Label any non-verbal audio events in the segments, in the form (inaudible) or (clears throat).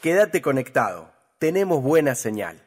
Quédate conectado. Tenemos buena señal.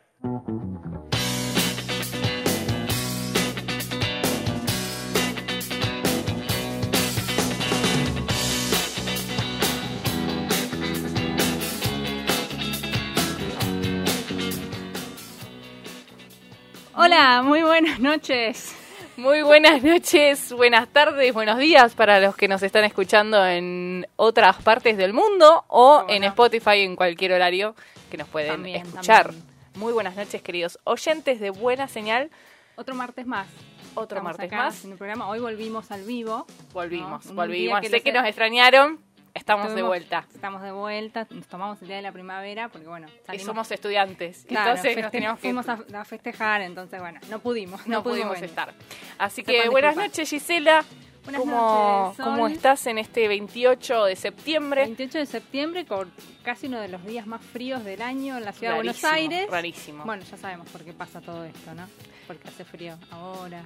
Hola, muy buenas noches. Muy buenas noches, buenas tardes, buenos días para los que nos están escuchando en otras partes del mundo o en Spotify en cualquier horario que nos pueden También, escuchar. también. Muy buenas noches, queridos oyentes de Buena Señal. Otro martes más. Otro Estamos martes acá más. En el programa hoy volvimos al vivo. Volvimos, ¿no? Volvimos. Sé les- que nos extrañaron, estamos de vuelta. Estamos de vuelta, nos tomamos el día de la primavera porque bueno, Y salimos, somos estudiantes. claro, entonces nos feste- teníamos que fuimos a, a festejar, entonces bueno, no pudimos, no, no pudimos venir. estar. Así que buenas noches, Gisela. Buenas ¿Cómo, noches. ¿Cómo estás en este 28 de septiembre? 28 de septiembre con casi uno de los días más fríos del año en la ciudad de Buenos Aires. Rarísimo. Bueno, ya sabemos por qué pasa todo esto, ¿no? Porque hace frío ahora.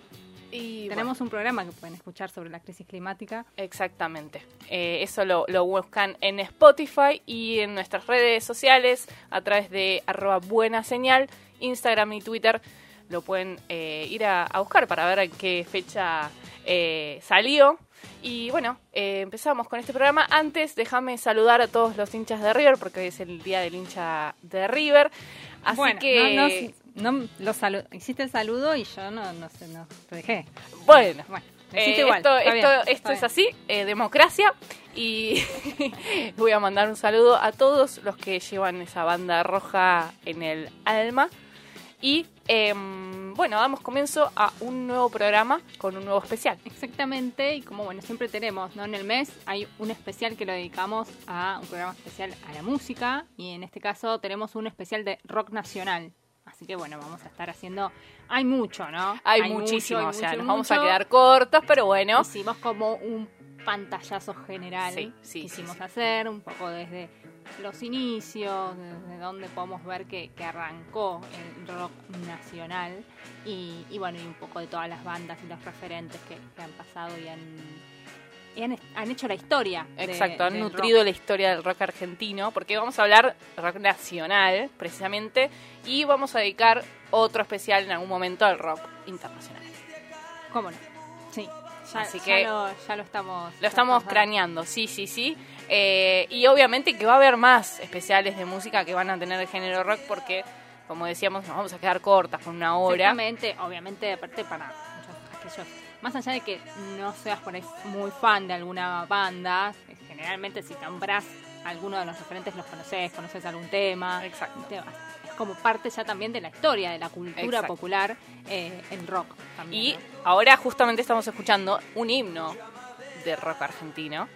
Y Tenemos un programa que pueden escuchar sobre la crisis climática. Exactamente. Eh, eso lo, lo buscan en Spotify y en nuestras redes sociales a través de arroba buena señal, Instagram y Twitter. Lo pueden eh, ir a, a buscar para ver en qué fecha eh, salió. Y bueno, empezamos con este programa. Antes, déjame saludar a todos los hinchas de River, porque hoy es el día del hincha de River. Así bueno, que, no, no, no lo salu- hiciste el saludo y yo no, no sé, no te dejé. bueno, Bueno, Eh, igual. esto esto, bien, esto es así, eh, democracia. Y (laughs) voy a mandar un saludo a todos los que llevan esa banda roja en el alma. Y em, bueno, damos comienzo a un nuevo programa con un nuevo especial. Exactamente, y como bueno, siempre tenemos, ¿no? En el mes hay un especial que lo dedicamos a un programa especial a la música, y en este caso tenemos un especial de rock nacional. Así que bueno, vamos a estar haciendo. Hay mucho, ¿no? Hay, muchísimo, hay o sea, mucho, nos vamos a quedar cortos, pero bueno. Hicimos como un pantallazo general Sí, sí, sí. hacer, un poco desde los inicios, desde donde podemos ver que, que arrancó el rock nacional y, y bueno, y un poco de todas las bandas y los referentes que, que han pasado y han, y han, han hecho la historia. de- Exacto, han nutrido rock. la historia del rock argentino, porque vamos a hablar rock nacional, precisamente, y vamos a dedicar otro especial en algún momento al rock internacional. ¿Cómo no? Sí. Ya, Así ya que lo, ya lo estamos... Lo estamos craneando, sí, sí, sí. Eh, y obviamente que va a haber más especiales de música que van a tener el género rock porque, como decíamos, nos vamos a quedar cortas con una hora. Exactamente, obviamente, aparte para muchos aquellos, más allá de que no seas por ahí muy fan de alguna banda, generalmente si nombras alguno de los referentes los conoces, conoces algún tema, Exacto. te vas. es como parte ya también de la historia, de la cultura Exacto. popular, eh, el rock también. Y ¿no? ahora justamente estamos escuchando un himno de rock argentino,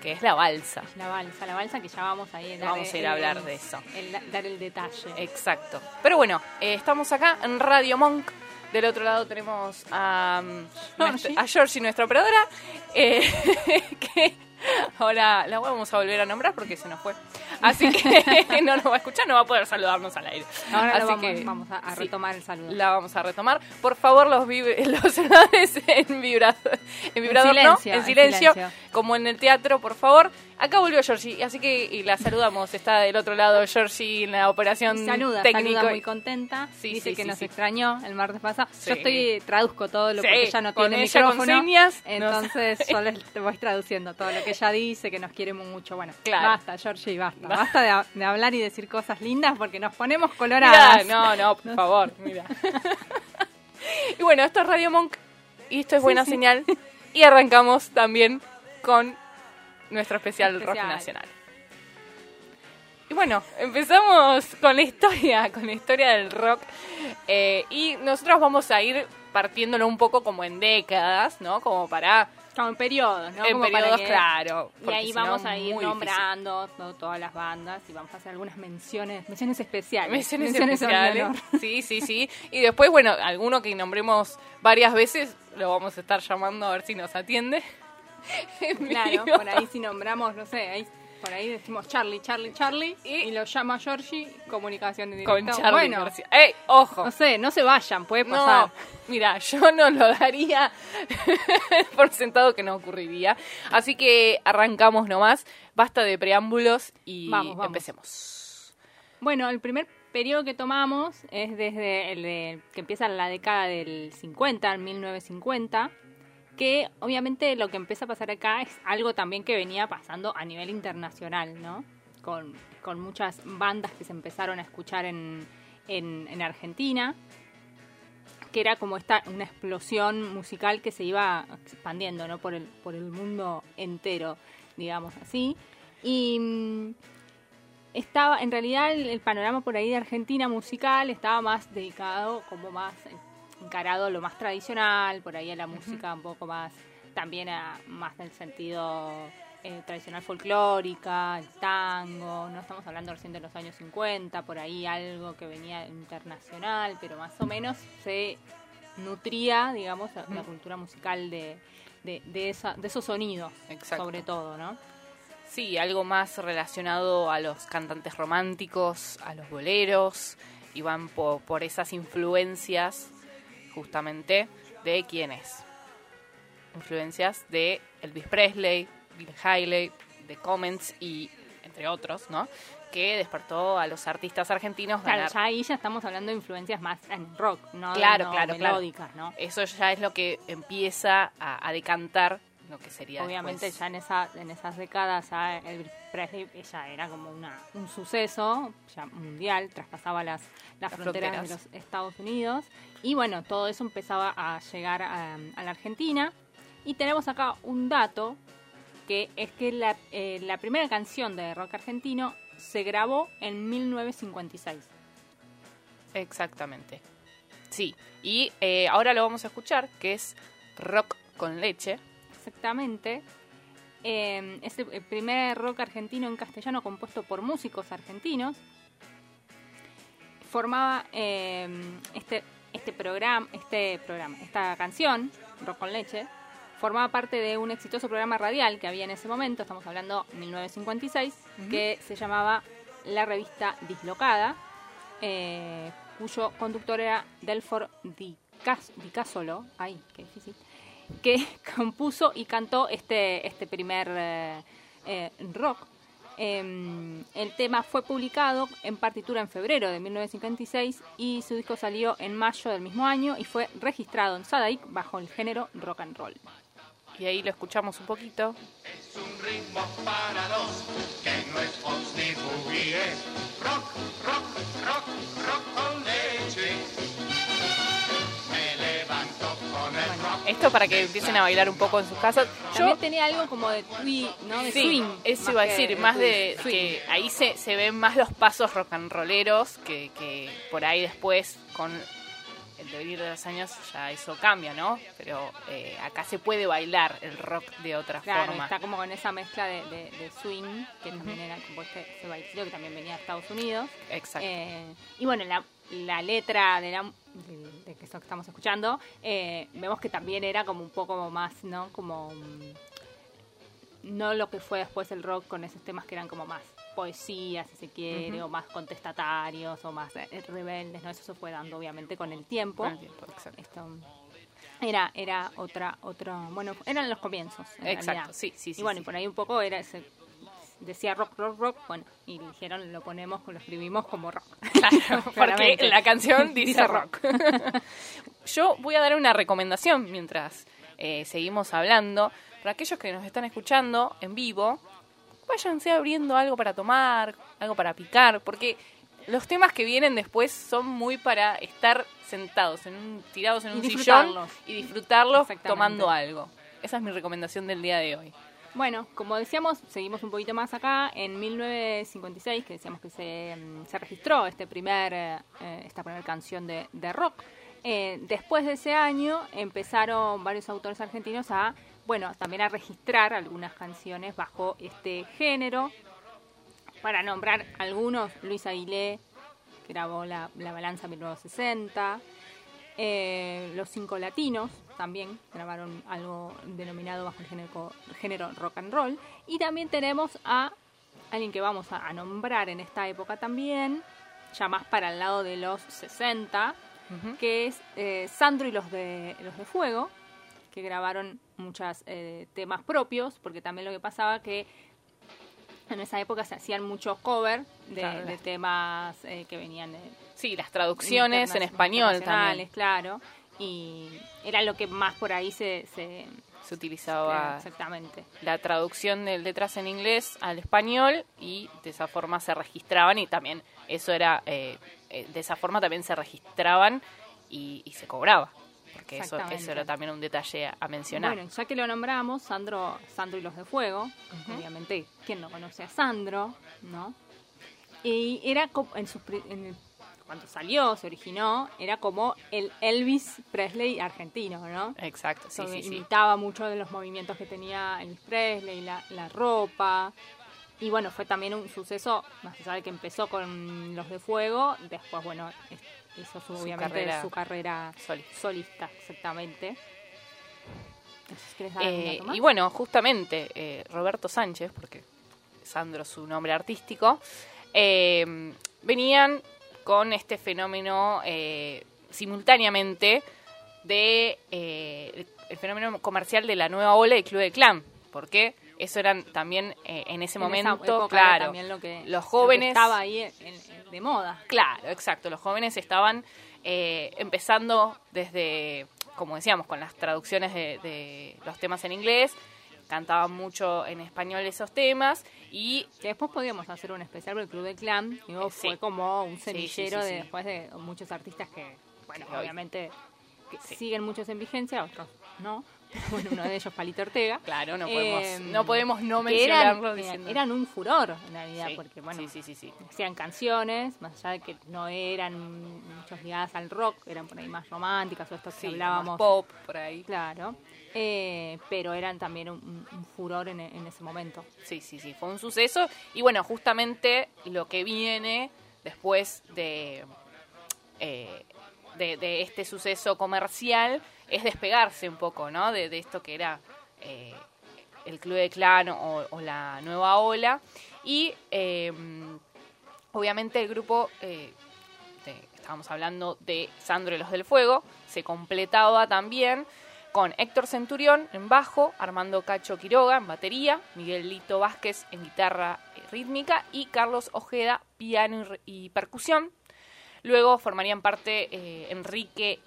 que es la balsa. La balsa, la balsa que ya vamos ahí Vamos a ir a hablar de eso. el- dar el detalle. Exacto. Pero bueno, eh, estamos acá en Radio Monk. Del otro lado tenemos a, (laughs) um, Georgie. nuestra- a Georgie, nuestra operadora, eh, (laughs) que ahora la vamos a volver a nombrar porque se nos fue. Así que (laughs) no nos va a escuchar, no va a poder saludarnos al aire. Ahora Así vamos, que, vamos a, a sí, retomar el saludo. La vamos a retomar. Por favor, los, vib- (laughs) los celulares en vibrador, en vibrador no, silencio, en en silencio, silencio. como en el teatro, por favor. Acá volvió Georgie, así que y la saludamos. Está del otro lado Georgie en la operación saluda, técnico. saluda muy contenta. Sí, Dice sí, que sí, nos extrañó el martes pasado. Yo estoy traduzco todo lo porque ella no con tiene ella con micrófono. señas, no entonces les te voy traduciendo todo lo que ella dice, que nos quiere mucho. Bueno, Claro. basta, Georgie, basta. Ba- (laughs) Basta de, ha- de hablar y decir cosas lindas porque nos ponemos Mirá, coloradas. no, no, por favor, mira. (laughs) y bueno, esto es Radio Monk y esto es buena sí. señal. (laughs) Y arrancamos también con nuestro especial, rock nacional. Y bueno, empezamos con la historia, con la historia del rock. Eh, y nosotros vamos a ir partiéndolo un poco como en décadas, ¿no? Como para Como en periodos, ¿no? En Como periodos, que- claro. Y ahí vamos a ir difícil. nombrando to- todas las bandas y vamos a hacer algunas menciones, menciones especiales. Menciones en especiales. (laughs) Sí, sí, sí. Y después, bueno, alguno que nombremos varias veces, lo vamos a estar llamando a ver si nos atiende. (laughs) En Claro, por ahí si nombramos, no sé, ahí, por ahí decimos Charlie, Charlie, Charlie y, lo llama Georgie, comunicación en directo. Con Charlie bueno, García. ¡Ey, ojo! no sé, no se vayan, puede No, pasar. mira, yo no lo daría (laughs) por sentado que no ocurriría. Así que arrancamos nomás. Basta de preámbulos y Vamos, vamos. empecemos. Bueno, el primer periodo que tomamos es desde el de, que empieza la década del 50, en 1950, que obviamente lo que empieza a pasar acá es algo también que venía pasando a nivel internacional, ¿no? Con, con muchas bandas que se empezaron a escuchar en, en, en Argentina, que era como esta, una explosión musical que se iba expandiendo, ¿no? Por el, por el mundo entero, digamos así. Y mm, estaba, en realidad el, panorama por ahí de Argentina musical estaba más dedicado, como más encarado a lo más tradicional, por ahí a la música un poco más, también a más del sentido eh, tradicional folclórica, el tango, no estamos hablando recién de los años 50, por ahí algo que venía internacional, pero más o menos se nutría, digamos, la, la cultura musical de, de, de, esa, de esos sonidos, Exacto. sobre todo, ¿no? Sí, algo más relacionado a los cantantes románticos, a los boleros, y van po- por, esas influencias justamente de quiénes. Influencias de Elvis Presley, Bill Haley, de Comments y entre otros, ¿no? Que despertó a los artistas argentinos Claro, ganar. ya ahí ya estamos hablando de influencias más en rock, no, Claro, no claro, claro. melódicas, ¿no? Eso ya es lo que empieza a, a decantar lo que sería Obviamente después. ya en esa en esas décadas ya Elvis Presley ya era como una un suceso ya mundial, traspasaba las, las, Las fronteras, fronteras. de los Estados Unidos y bueno, todo eso empezaba a llegar a, a la Argentina y tenemos acá un dato que es que la, eh, la primera canción de rock argentino se grabó en 1956. Exactamente. Sí, y eh, ahora lo vamos a escuchar, que es Rock con leche. Exactamente. Eh, es el el primer rock argentino en castellano compuesto por músicos argentinos. Formaba eh, este, este programa, este programa, esta canción, Rock con Leche, formaba parte de un exitoso programa radial que había en ese momento, estamos hablando 1956, que se llamaba La Revista Dislocada, eh, cuyo conductor era Delfor Di, Cas- Di Casolo, ay, qué difícil, que (laughs) compuso y cantó este, este primer eh, eh, rock. Eh, el tema fue publicado en partitura en febrero de 1956 y su disco salió en mayo del mismo año y fue registrado en Sadaic bajo el género rock and roll. Y ahí lo escuchamos un poquito. Es un ritmo para dos que no es fox ni boogie, es rock, rock, rock, rock con Esto para que empiecen a bailar un poco en sus casas. Yo, También tenía algo como de, twi, ¿no? de sí, swing. eso iba a decir, más de swing. que ahí se, se ven más los pasos rock and rolleros que, que por ahí después con el devenir de los años ya eso cambia, ¿no? Pero eh, acá se puede bailar el rock de otra Claro, forma. está como con esa mezcla de, de- de swing, que también era como este, ese que también venía de Estados Unidos. Exacto. Eh, y bueno, la, la letra de, la, de, de que esto que estamos escuchando, eh, vemos que también era como un poco más, ¿no? Como. mm, No lo que fue después el rock con esos temas que eran como más poesía, si se quiere, o más contestatarios, o más eh, rebeldes, ¿no? Eso se fue dando obviamente con el tiempo. Con el tiempo, exacto. Esto era, era otra, otra, bueno, eran los comienzos. en Exacto, realidad. sí, sí, sí, Y bueno, sí. y por ahí un poco era ese, decía rock, rock, rock, bueno, y dijeron, lo ponemos, lo escribimos como rock. (laughs) Claro, (laughs) porque la canción (laughs) dice Dice rock. Yo voy a dar una recomendación mientras eh, seguimos hablando. Para aquellos que nos están escuchando en vivo, váyanse abriendo algo para tomar, algo para picar, porque los temas que vienen después son muy para estar sentados, en un, tirados en un sillón y disfrutarlos tomando algo. Esa es mi recomendación del día de hoy. Bueno, como decíamos, seguimos un poquito más acá. En 1956, que decíamos que se, mm, se registró este primer, eh, esta primera canción de, de rock. Eh, después de ese año empezaron varios autores argentinos a bueno, también a registrar algunas canciones bajo este género. Para nombrar algunos, Luis Aguilé, grabó La, la Balanza 1960. Eh, los Cinco Latinos también grabaron algo denominado bajo el género, género rock and roll. Y también tenemos a alguien que vamos a, a nombrar en esta época también, ya más para el lado de los 60, Ujú. que es eh, Sandro y los de, los de Fuego, que grabaron muchos temas propios, porque también lo que pasaba que en esa época se hacían muchos covers de, Claro, de temas eh, que venían de Sí, las traducciones en español también. claro, y era lo que más por ahí se... se Se utilizaba exactamente. la traducción del letras en inglés al español y de esa forma se registraban y también eso era, eh, eh, de esa forma también se registraban y, y se cobraba. Porque eso, eso era también un detalle a, mencionar. Bueno, ya que lo nombramos, Sandro, Sandro y los de Fuego, obviamente, ¿quién no conoce a Sandro? ¿No? Y era en sus en el- cuando salió, se originó, era como el Elvis Presley argentino, ¿no? Exacto, sí, sí, sí. imitaba mucho de los movimientos que tenía Elvis Presley, la, la ropa. Y bueno, fue también un suceso, más allá de que empezó con los de fuego, después, bueno, hizo su, Su obviamente carrera su carrera solista. solista, exactamente. Entonces, ¿querés dar algún Eh, y bueno, justamente eh, Roberto Sánchez, porque Sandro es su nombre artístico, eh, venían con este fenómeno eh, simultáneamente de eh, el fenómeno comercial de la nueva ola y Club de Clan, porque eso eran también eh, en ese En momento, claro, también lo que, los lo que jóvenes estaba ahí en- en- de moda. Claro, exacto. Los jóvenes estaban eh, empezando desde, como decíamos, con las traducciones de, de los temas en inglés, cantaban mucho en español esos temas y Que después podíamos hacer un especial del Club de Clan. Digo, Eh, sí. fue como un sí, semillero sí, de después de muchos artistas que, bueno, obviamente que siguen muchos en vigencia, otros no. (laughs) Bueno, uno de ellos, Palito Ortega. claro, no podemos, Eh, no, podemos no mencionarlo eran, diciendo... eran un furor en realidad, Sí, porque bueno, sí, sí, sí, sí. hacían canciones, más allá de que no eran muchos ligadas al rock, eran por ahí más románticas o estas que hablábamos. más pop por ahí. Claro, eh, pero eran también un, un furor en, ese momento. Sí, sí, sí, fue un suceso. Y bueno, justamente lo que viene después de, eh, de, este suceso comercial es despegarse un poco, ¿no? De, de esto que era eh, el Club de Clan o, la nueva ola. Y eh, obviamente el grupo, eh, estábamos hablando de Sandro y los del Fuego, se completaba también con Héctor Centurión en bajo, Armando Cacho Quiroga en batería, Miguel Lito Vázquez en guitarra rítmica y Carlos Ojeda piano y percusión. Luego formarían parte eh, Enrique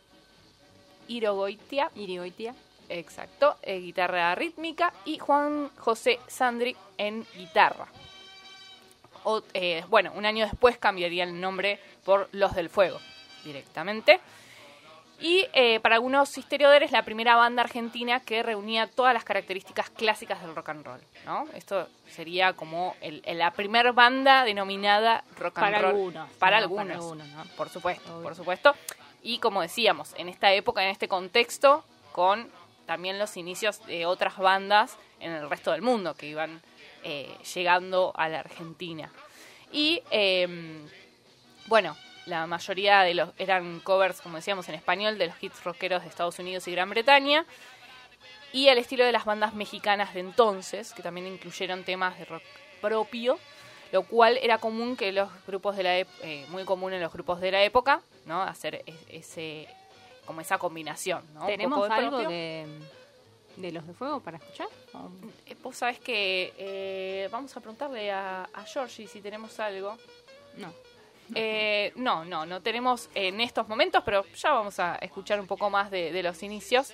Irogoitia, Irigoitia. exacto, eh, guitarra rítmica y Juan José Sandri en guitarra. O, eh, bueno, un año después cambiaría el nombre por Los del Fuego directamente. Y eh, para algunos historiadores, la primera banda argentina que reunía todas las características clásicas del rock and roll. ¿no? Esto sería como el- la primera banda denominada rock and Para roll. algunos, Para ¿no? algunos. Para algunos, ¿no? Por supuesto, Obvio. por supuesto. Y como decíamos, en esta época, en este contexto, con también los inicios de otras bandas en el resto del mundo que iban eh, llegando a la Argentina. Y eh, bueno, la mayoría de los eran covers, como decíamos, en español de los hits rockeros de Estados Unidos y Gran Bretaña. Y al estilo de las bandas mexicanas de entonces, que también incluyeron temas de rock propio, lo cual era común que los grupos de la eh, muy común en los grupos de la época, ¿no? Hacer es- ese como esa combinación, ¿no? ¿Tenemos de algo propio. de, de los de fuego para escuchar? ¿O- Eh, Vos sabés que eh, vamos a preguntarle a, a Georgie si tenemos algo. No. (laughs) Eh, no, no, no tenemos en estos momentos, pero ya vamos a escuchar un poco más de, los inicios.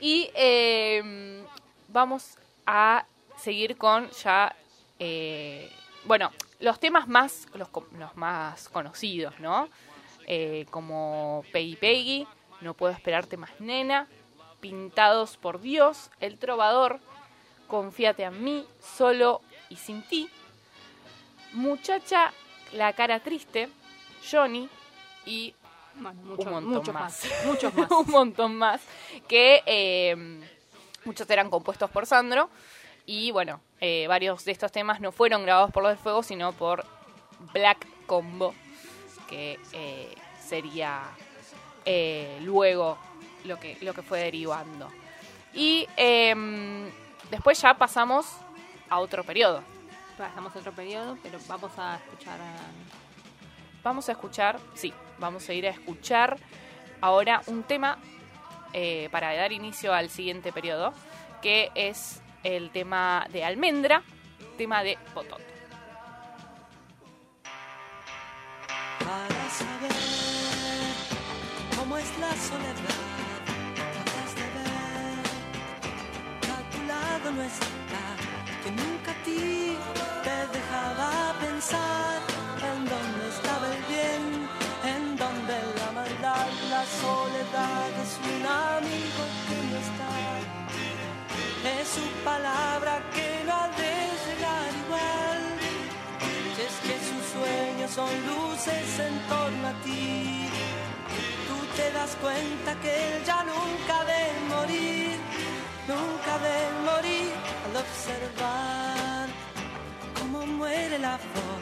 Y eh, vamos a seguir con ya, eh, bueno, los temas más, los, los más conocidos, ¿no? Eh, como Peggy Peggy, No puedo esperarte más nena, Pintados por Dios, El Trovador, Confíate a mí, Solo y sin ti, Muchacha, La cara triste, Johnny y Bueno, mucho- un montón muchos más. más. (laughs) Muchos más. un montón más. Que eh, muchos eran compuestos por Sandro. Y bueno, eh, varios de estos temas no fueron grabados por Los del Fuego, sino por Black Combo, que eh, sería eh, luego lo que, lo que fue derivando. Y em, después ya pasamos a otro periodo. Pasamos a otro periodo, pero vamos a escuchar a... Vamos a escuchar, sí, vamos a ir a escuchar ahora un tema eh, para dar inicio al siguiente periodo, que es el tema de Almendra, tema de Potot. para saber cómo es la soledad. Tratas de ver que a tu lado no está, palabra que no ha de llegar igual. Si es que sus sueños son luces en torno a ti, tú te das cuenta que él ya nunca de morir, nunca de morir al observar cómo muere la flor.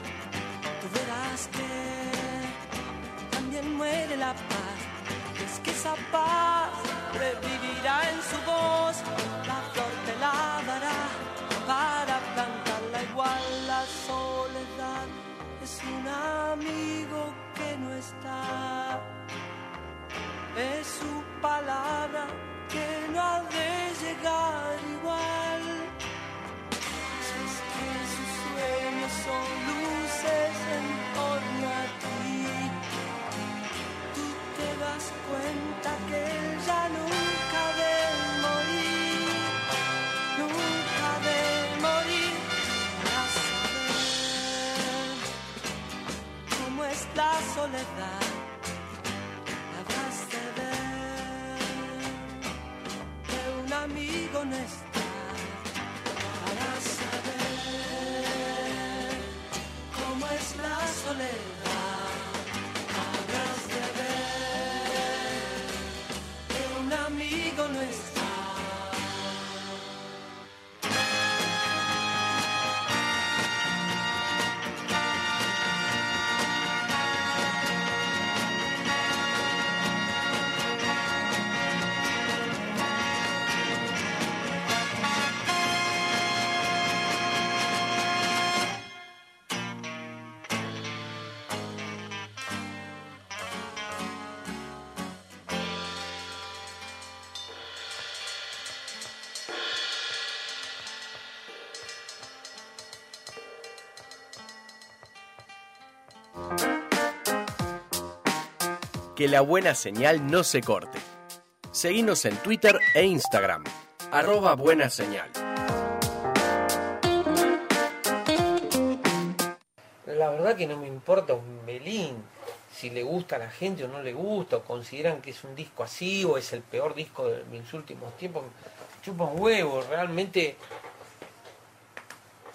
Tú verás que también muere la paz. Es que esa paz revivirá en su voz, soledad es un amigo que no está. Es su palabra que no ha de llegar igual. Si es que sus sueños son luces en torno a ti tú te das cuenta que soledad. Habrás de ver. Que un amigo no Que la buena señal no se corte. Seguinos en Twitter e Instagram. Arroba buena señal. La verdad que no me importa un melín si le gusta a la gente o no le gusta, o consideran que es un disco así o es el peor disco de mis últimos tiempos. Chupa un huevo, realmente.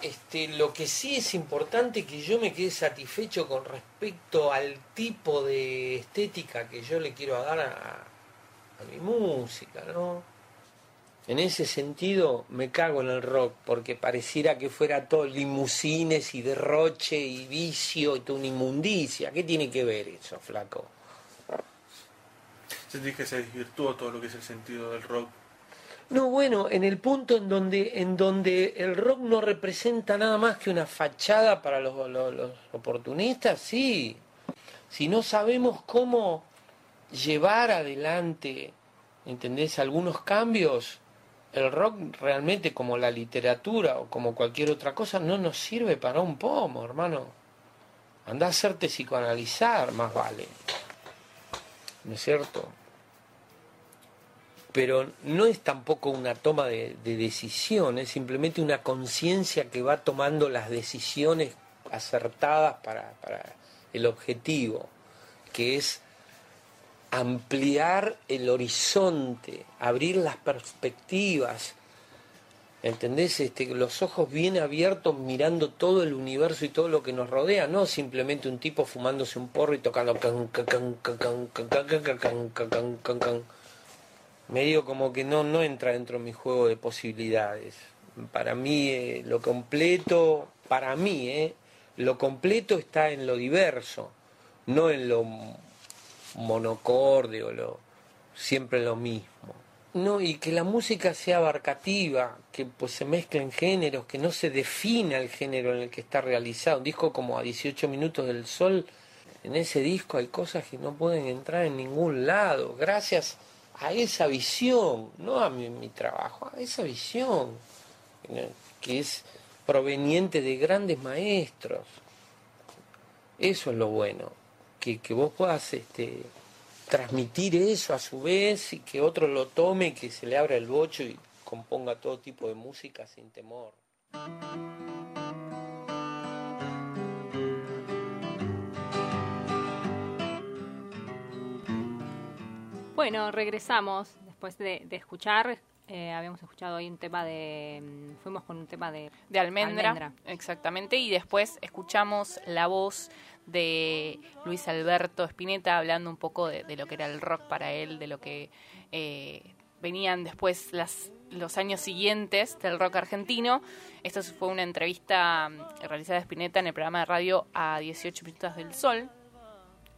Este, lo que sí es importante que yo me quede satisfecho con respecto al tipo de estética que yo le quiero dar a, mi música, ¿no? En ese sentido me cago en el rock, porque pareciera que fuera todo limusines y derroche y vicio y toda una inmundicia. ¿Qué tiene que ver eso, flaco? Sentís que se desvirtuó todo lo que es el sentido del rock. No, bueno, en el punto en donde, en donde el rock no representa nada más que una fachada para los, los- oportunistas, sí. Si no sabemos cómo llevar adelante, ¿entendés? Algunos cambios, el rock realmente como la literatura o como cualquier otra cosa no nos sirve para un pomo, hermano. Anda a hacerte psicoanalizar, más vale. ¿No es cierto? Pero no es tampoco una toma de, de decisión, simplemente una conciencia que va tomando las decisiones acertadas para, para el objetivo, que es ampliar el horizonte, abrir las perspectivas, ¿Entendés? Este, los ojos bien abiertos mirando todo el universo y todo lo que nos rodea, no simplemente un tipo fumándose un porro y tocando can, can, can, can, can, can, can, can, can, can, can, can, can. Medio como que no, no entra dentro de mi juego de posibilidades. Para mí eh, lo completo, para mí, eh, lo completo está en lo diverso, no en lo monocorde o lo siempre lo mismo. No, y que la música sea abarcativa, que pues se mezclen géneros, que no se defina el género en el que está realizado. Un disco como a 18 minutos del sol, en ese disco hay cosas que no pueden entrar en ningún lado, gracias a esa visión, no a mi, mi trabajo, a esa visión, que es proveniente de grandes maestros. Eso es lo bueno, que, que vos puedas este, transmitir eso a su vez y que otro lo tome y que se le abra el bocho y componga todo tipo de música sin temor. Bueno, regresamos después de, de escuchar. eh, habíamos escuchado hoy un tema de. mm, Fuimos con un tema de. de almendra, Almendra. exactamente, y después escuchamos la voz de Luis Alberto Spinetta hablando un poco de, de lo que era el rock para él, de lo que eh, venían después las, los años siguientes del rock argentino. Esto fue una entrevista mm, realizada de Spinetta en el programa de radio a 18 minutos del sol.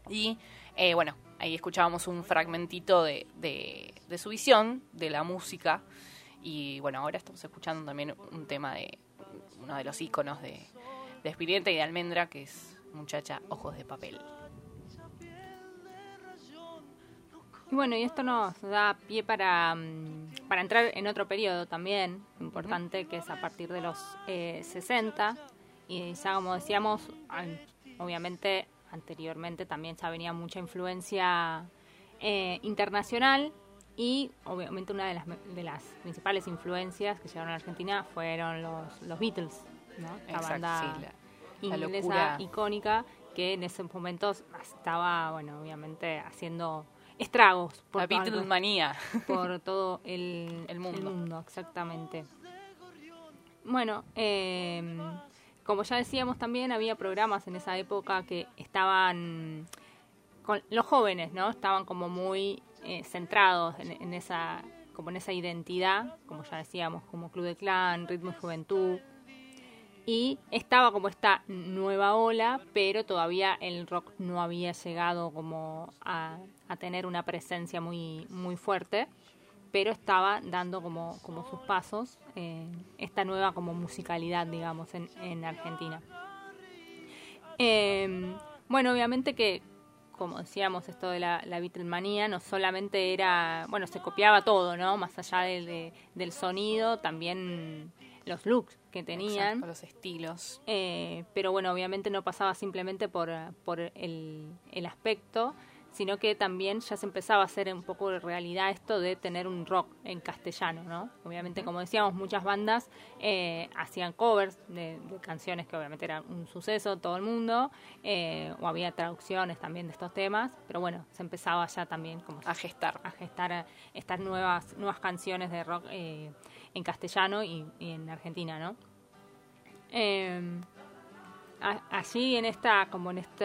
Y eh, bueno, ahí escuchábamos un fragmentito de, de, su visión, de la música. Y bueno, ahora estamos escuchando también un tema de uno de los íconos de, de Spinetta y de Almendra, que es Muchacha Ojos de Papel. Y bueno, y esto nos da pie para, mm, para entrar en otro periodo también importante, que es a partir de los eh, 60. Y ya como decíamos, obviamente anteriormente también ya venía mucha influencia eh, internacional y obviamente una de las, de las principales influencias que llegaron a Argentina fueron los, los Beatles, ¿no? La banda sí, la- la inglesa icónica que en esos momentos estaba, bueno, obviamente haciendo estragos por, La Beatlemanía. por todo el, (laughs) El mundo. exactamente. Bueno, eh, como ya decíamos también, había programas en esa época que estaban con los jóvenes, ¿no? Estaban como muy eh, centrados en, esa como en esa identidad, como ya decíamos, como Club de Clan, Ritmo y Juventud. Y estaba como esta nueva ola, pero todavía el rock no había llegado como a, a tener una presencia muy, muy fuerte, pero estaba dando como, como sus pasos eh, esta nueva como musicalidad, digamos, en, en Argentina. Eh, bueno, obviamente que, como decíamos, esto de la, la Beatlemanía no solamente era, bueno, se copiaba todo, ¿no? Más allá del, de- del sonido, también los looks que tenían. Exacto, los estilos. Eh, pero bueno, obviamente no pasaba simplemente por, por el, el aspecto, sino que también ya se empezaba a hacer un poco de realidad esto de tener un rock en castellano, ¿no? Obviamente, como decíamos, muchas bandas eh, hacían covers de, de canciones que obviamente eran un suceso todo el mundo, eh, o había traducciones también de estos temas, pero bueno, se empezaba ya también como A gestar. a gestar eh, estas nuevas nuevas canciones de rock eh, en castellano y, y en Argentina, ¿no? A- allí en esta como en esto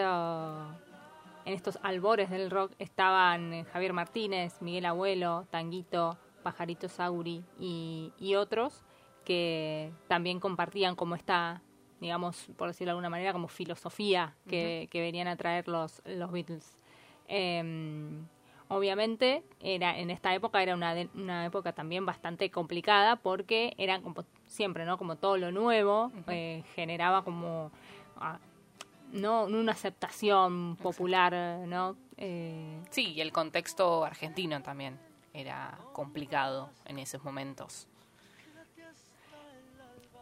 en estos albores del rock estaban eh, Javier Martínez, Miguel Abuelo, Tanguito, Pajarito Sauri y, y otros que también compartían como esta, digamos, por decirlo de alguna manera, como filosofía que, que venían a traer los, los Beatles. Em, obviamente era en esta época era una, de- una época también bastante complicada porque eran como siempre no como todo lo nuevo eh, generaba como ah, no una aceptación popular no Eh, Sí, y el contexto argentino también era complicado en esos momentos.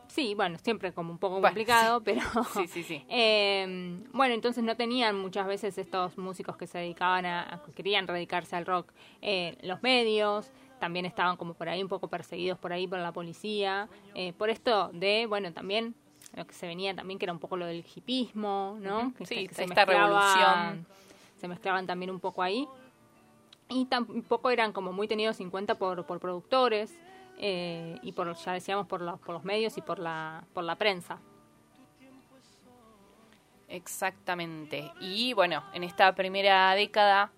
sí bueno siempre como un poco Bueno, complicado sí. pero (laughs) Sí, sí, sí. (laughs) Eh, bueno, entonces no tenían muchas veces estos músicos que se dedicaban a, a- que querían dedicarse al rock, eh, los medios, también estaban como por ahí un poco perseguidos por ahí por la policía, eh, por esto de, bueno, también lo que se venía también que era un poco lo del hipismo, ¿no? Que, sí, que se esta revolución. Se mezclaban también un poco ahí. Y tampoco eran como muy tenidos en cuenta por, por productores. eh, y por ya decíamos por los, por los medios y por la, por la prensa. Exactamente. Y bueno, en esta primera década,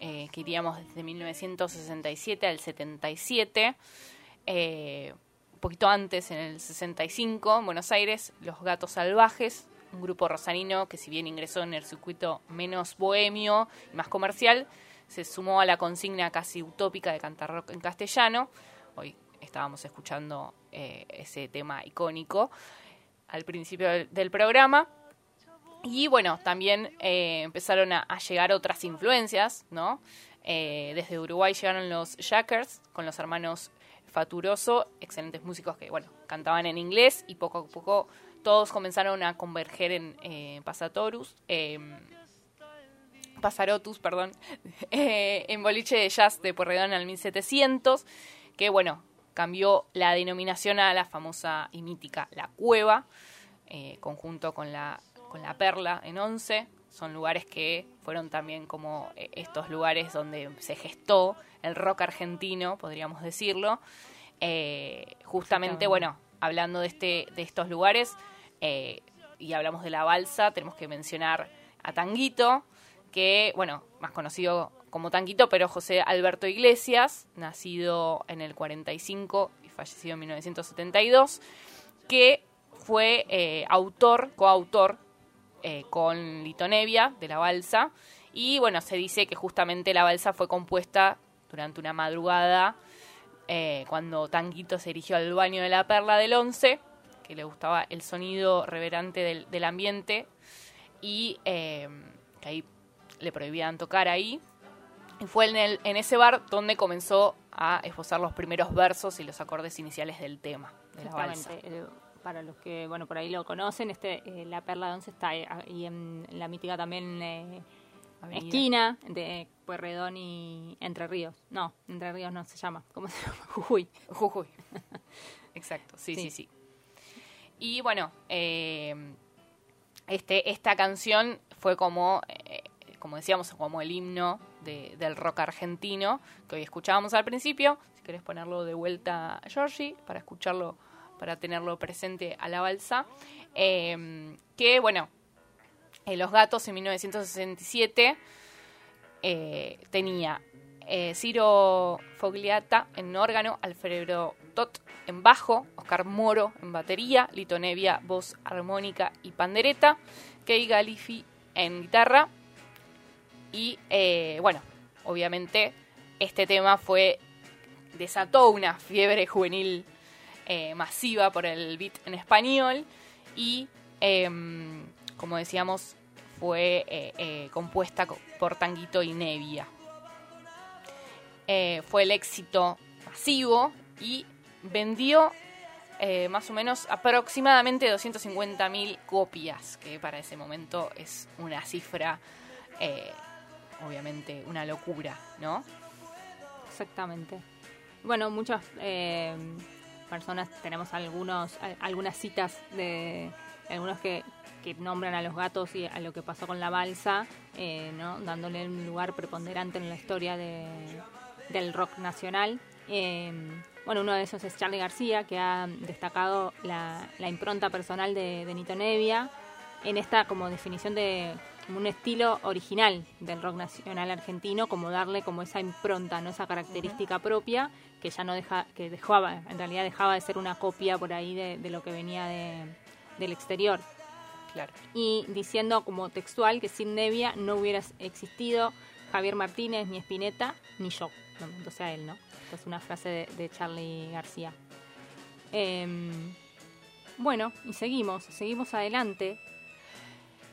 eh, que iríamos desde 1967 al 77, eh, poquito antes, en el 65, en Buenos Aires, Los Gatos Salvajes, un grupo rosarino que si bien ingresó en el circuito menos bohemio y más comercial, se sumó a la consigna casi utópica de cantar rock en castellano. Hoy estábamos escuchando eh, ese tema icónico al principio del, programa. Y bueno, también eh, empezaron a, a llegar otras influencias, ¿no? Eh, desde Uruguay llegaron los Jackers con los hermanos Faturoso, excelentes músicos que, bueno, cantaban en inglés y poco a poco todos comenzaron a converger en eh, Pasatorus, eh, Pasarotus, perdón, (laughs) eh, en boliche de jazz de Porredón al 1700, que, bueno, cambió la denominación a la famosa y mítica La Cueva, eh, conjunto con la, con la Perla en Once. Son lugares que fueron también como eh, estos lugares donde se gestó el rock argentino, podríamos decirlo. Eh, justamente, bueno, hablando de, este, de estos lugares, eh, y hablamos de la balsa, tenemos que mencionar a Tanguito, que, bueno, más conocido como Tanguito, pero José Alberto Iglesias, nacido en el 45 y fallecido en 1972, que fue eh, autor, coautor eh, con Lito Nevia de la balsa. Y bueno, se dice que justamente la balsa fue compuesta durante una madrugada eh, cuando Tanguito se dirigió al baño de la perla del 11, que le gustaba el sonido reverente del, del ambiente y eh, que ahí le prohibían tocar ahí. Y fue en, el, en ese bar donde comenzó a esbozar los primeros versos y los acordes iniciales del tema de la balsa. Eh, para los que, bueno, por ahí lo conocen, este eh, La Perla de Once está ahí, en la mítica también Avenida. esquina de Pueyrredón y Entre Ríos. No, Entre Ríos no se llama. ¿Cómo se llama? (laughs) Jujuy. Jujuy. (laughs) Exacto, sí, sí, Sí. sí. Y bueno, eh, este, esta canción fue como, eh, como decíamos, como el himno de- del rock argentino que hoy escuchábamos al principio. Si querés ponerlo de vuelta, Georgie, para escucharlo, para tenerlo presente a la balsa. Eh, que bueno, eh, Los Gatos en 1967 eh, tenía eh, Ciro Fogliata en órgano, Alfredo Tot en bajo, Oscar Moro en batería, Lito Nevia voz armónica y pandereta, Kei Galifi en guitarra. Y eh, bueno, obviamente este tema fue desató una fiebre juvenil masiva por el beat en español y em, como decíamos fue eh, eh, compuesta co- por Tanguito y Nevia. Eh, fue el éxito masivo y vendió eh, más o menos aproximadamente 250.000 copias, que para ese momento es una cifra, obviamente, una locura, ¿no? Exactamente. Bueno, muchas personas tenemos algunos algunas citas de algunos que, que nombran a los gatos y a lo que pasó con la balsa, eh, ¿no? dándole un lugar preponderante en la historia de, del rock nacional. Eh, bueno, uno de esos es Charlie García, que ha destacado la, la impronta personal de, de Nito Nevia en esta como definición de como un estilo original del rock nacional argentino, como darle como esa impronta, no esa característica propia que ya no deja, que dejaba, en realidad dejaba de ser una copia por ahí de, de lo que venía de, del exterior. Y diciendo como textual que sin Nevia no hubiera existido Javier Martínez, ni Spinetta, ni yo. No, o sea, él, ¿no? Esta es una frase de, Charlie García. Em, bueno, y seguimos, seguimos adelante.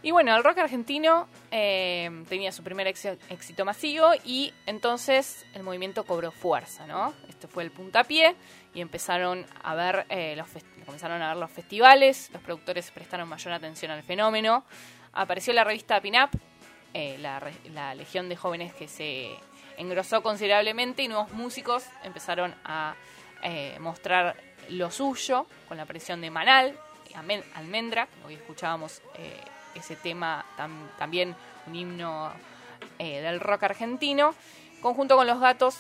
Y bueno, el rock argentino eh, tenía su primer éxi- éxito masivo y entonces el movimiento cobró fuerza, ¿no? Este fue el puntapié y empezaron a ver eh, los comenzaron a ver los festivales, los productores prestaron mayor atención al fenómeno. Apareció la revista Pin Up, eh, la, legión de jóvenes que se engrosó considerablemente y nuevos músicos empezaron a eh, mostrar lo suyo con la aparición de Manal, Almendra, hoy escuchábamos eh, ese tema tam- también un himno eh, del rock argentino, conjunto con los gatos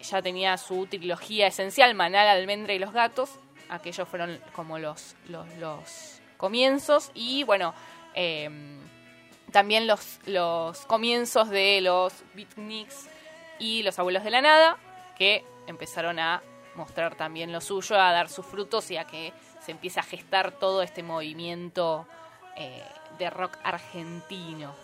ya tenía su trilogía esencial, Manal, Almendra y los Gatos. Aquellos fueron como los, los, los comienzos. Y bueno, eh, también los, los comienzos de los beatniks y los abuelos de la nada, que empezaron a mostrar también lo suyo, a dar sus frutos y a que se empiece a gestar todo este movimiento eh, de rock argentino.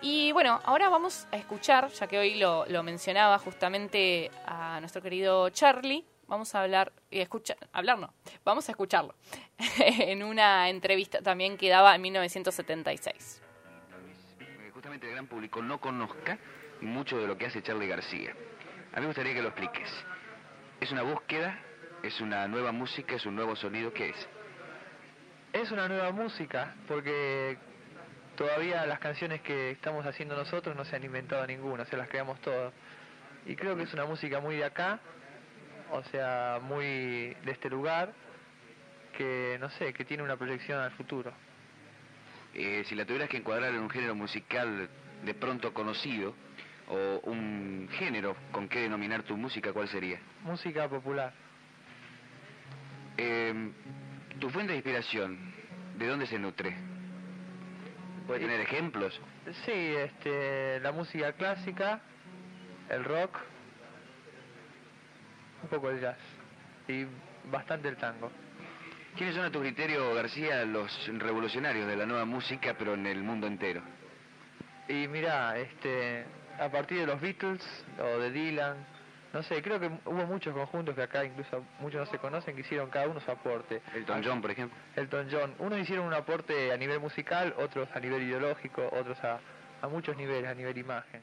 Y bueno, ahora vamos a escuchar, ya que hoy lo, lo mencionaba justamente a nuestro querido Charlie, vamos a hablar, y escuchar, hablar no, vamos a escucharlo, (laughs) en una entrevista también que daba en 1976. Eh, justamente el gran público no conozca mucho de lo que hace Charlie García. A mí me gustaría que lo expliques. ¿Es una búsqueda? ¿Es una nueva música? ¿Es un nuevo sonido? ¿Qué es? Es una nueva música porque todavía las canciones que estamos haciendo nosotros no se han inventado ninguna, se las creamos todas. Y creo que es una música muy de acá, o sea, muy de este lugar, que no sé, que tiene una proyección al futuro. Eh, si la tuvieras que encuadrar en un género musical de pronto conocido, o un género con qué denominar tu música, ¿cuál sería? Música popular. Eh, tu fuente de inspiración, ¿de dónde se nutre? ¿Puede tener ejemplos? Sí, este, la música clásica, el rock, un poco el jazz y bastante el tango. ¿Quiénes son a tu criterio, García, los revolucionarios de la nueva música, pero en el mundo entero? Y mira, este, a partir de los Beatles o de Dylan, no sé, creo que hubo muchos conjuntos que acá incluso muchos no se conocen que hicieron cada uno su aporte. Elton John, por ejemplo. Elton John, unos hicieron un aporte a nivel musical, otros a nivel ideológico, otros a, a muchos niveles, a nivel imagen.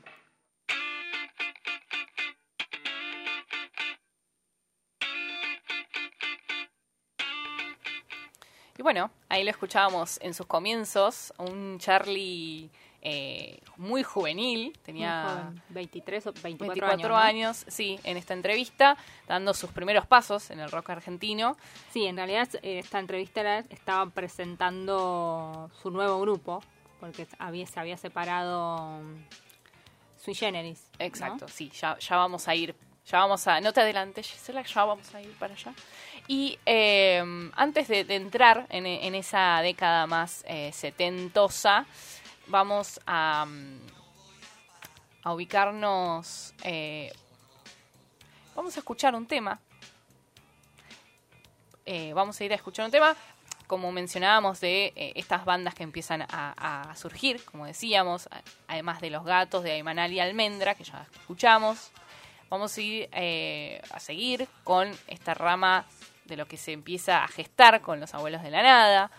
Y bueno, ahí lo escuchábamos en sus comienzos, un Charlie eh, muy juvenil, tenía Muy joven, 23 o 24, 24 años. años, sí, en esta entrevista, dando sus primeros pasos en el rock argentino. ¿no? Sí, en realidad eh, esta entrevista la estaba presentando su nuevo grupo, porque había, se había separado mm, Sui Generis. ¿no? Exacto, sí, ya, ya vamos a ir, ya vamos a, no te adelantes, Gisela, ya vamos a ir para allá. Y eh, antes de, entrar en, esa década más eh, setentosa, vamos a, ubicarnos, eh, vamos a escuchar un tema. Eh, vamos a ir a escuchar un tema, como mencionábamos, de eh, estas bandas que empiezan a, surgir, como decíamos, además de Los Gatos, de Aymanal y Almendra, que ya escuchamos. Vamos a ir eh, a seguir con esta rama de lo que se empieza a gestar con los abuelos de la nada.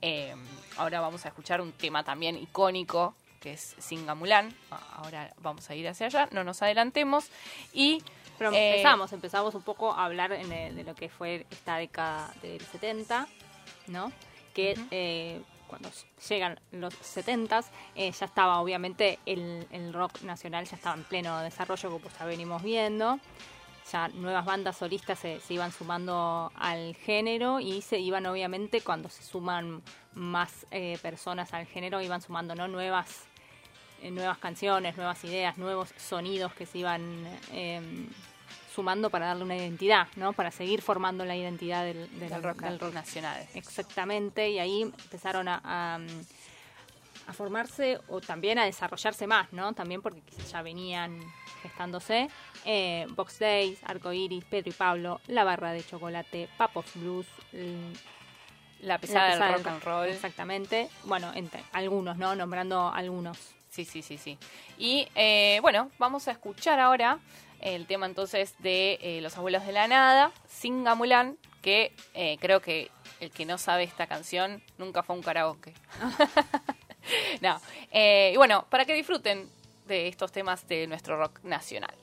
Eh, ahora vamos a escuchar un tema también icónico que es Singamulán. Ahora vamos a ir hacia allá, no nos adelantemos. Y Pero eh, empezamos, empezamos un poco a hablar de lo que fue esta década del 70, ¿no? Que eh, cuando llegan los 70 eh, ya estaba obviamente el, rock nacional ya estaba en pleno desarrollo como ya venimos viendo. Ya nuevas bandas solistas se, iban sumando al género y se iban obviamente cuando se suman más eh, personas al género iban sumando no nuevas eh, nuevas canciones nuevas ideas nuevos sonidos que se iban eh, sumando para darle una identidad no para seguir formando la identidad del, del- del rock, del rock nacional. Exactamente, y ahí empezaron a, a, a formarse o también a desarrollarse más, ¿no? También porque quizás ya venían gestándose. Eh, Box Days, Arco Iris, Pedro y Pablo, La Barra de Chocolate, Papos Blues, l- La pesada del pesada rock and roll. Exactamente. Bueno, entre algunos, ¿no? Nombrando algunos. Sí, sí, sí, sí. Y eh, bueno, vamos a escuchar ahora el tema entonces de eh, Los Abuelos de la Nada, Singamulán, que eh, creo que el que no sabe esta canción nunca fue a un karaoke. (laughs) (laughs) no. Eh, y bueno, para que disfruten de estos temas de nuestro rock nacional.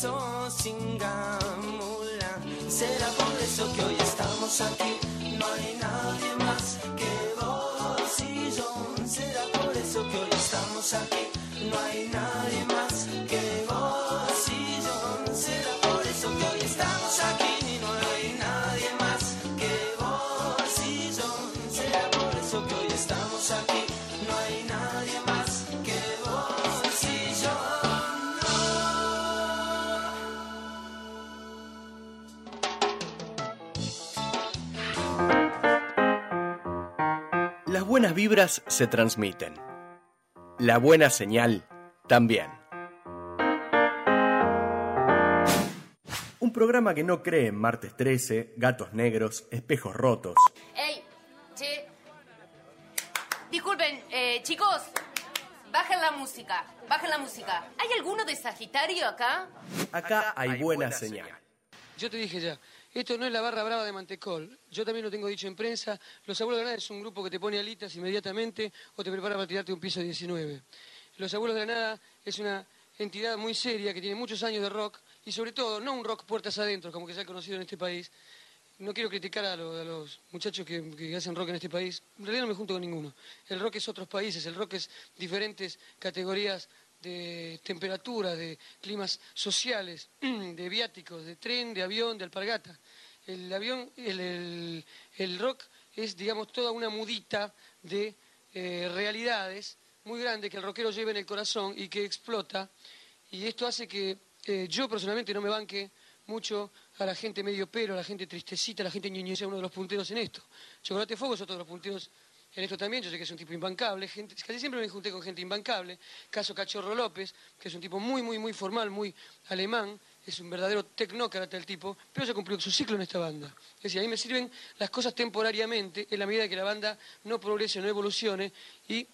Sos Ingamula. Será por eso que hoy estamos aquí. Vibras se transmiten. La buena señal también. Un programa que no cree en martes 13, gatos negros, espejos rotos. ¡Ey! Che. Disculpen, eh, chicos. Bajen la música. Bajen la música. ¿Hay alguno de Sagitario acá? Acá hay buena señal. Yo te dije ya, esto no es la barra brava de Mantecol. Yo también lo tengo dicho en prensa. Los Abuelos de la Nada es un grupo que te pone alitas inmediatamente o te prepara para tirarte un piso 19. Los Abuelos de la Nada es una entidad muy seria que tiene muchos años de rock y sobre todo no un rock puertas adentro como que se ha conocido en este país. No quiero criticar a los muchachos que, que hacen rock en este país. En realidad no me junto con ninguno. El rock es otros países, el rock es diferentes categorías de temperatura, de climas sociales, (clears throat) de viáticos, de tren, de avión, de alpargata. El avión, el, el- el rock es, digamos, toda una mudita de eh, realidades muy grande que el rockero lleva en el corazón y que explota. Y esto hace que eh, yo personalmente no me banque mucho a la gente medio pelo, a la gente tristecita, a la gente ñoño, sea uno de los punteros en esto. Chocolate Fuego es otro de los punteros en esto también, yo sé que es un tipo imbancable, gente, casi siempre me junté con gente imbancable, caso Cachorro López, que es un tipo muy, muy, muy formal, muy alemán, es un verdadero tecnócrata el tipo, pero ya cumplió su ciclo en esta banda. Es decir, a mí me sirven las cosas temporariamente, en la medida que la banda no progrese, no evolucione y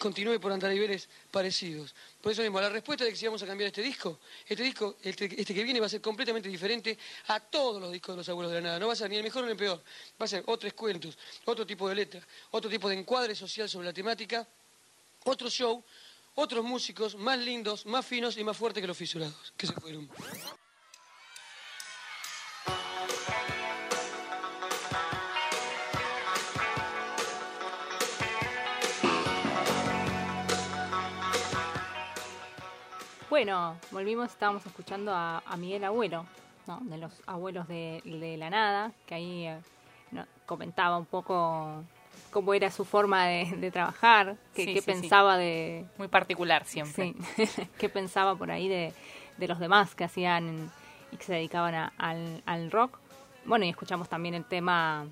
continúe por andar a niveles parecidos. Por eso mismo, la respuesta de que si vamos a cambiar este disco, este disco, este, este que viene va a ser completamente diferente a todos los discos de los abuelos de la nada. No va a ser ni el mejor ni el peor. Va a ser otros cuentos, otro tipo de letra, otro tipo de encuadre social sobre la temática, otro show, otros músicos más lindos, más finos y más fuertes que los fisurados, que se fueron. Bueno, volvimos, estábamos escuchando a, a Miguel Abuelo, ¿no? de los abuelos de, de la nada, que ahí eh, no, comentaba un poco cómo era su forma de, de trabajar, qué, Sí, qué sí, sí. pensaba de... Muy particular siempre. Sí, (laughs) qué pensaba por ahí de, de los demás que hacían y que se dedicaban a- al, al rock. Bueno, y escuchamos también el tema...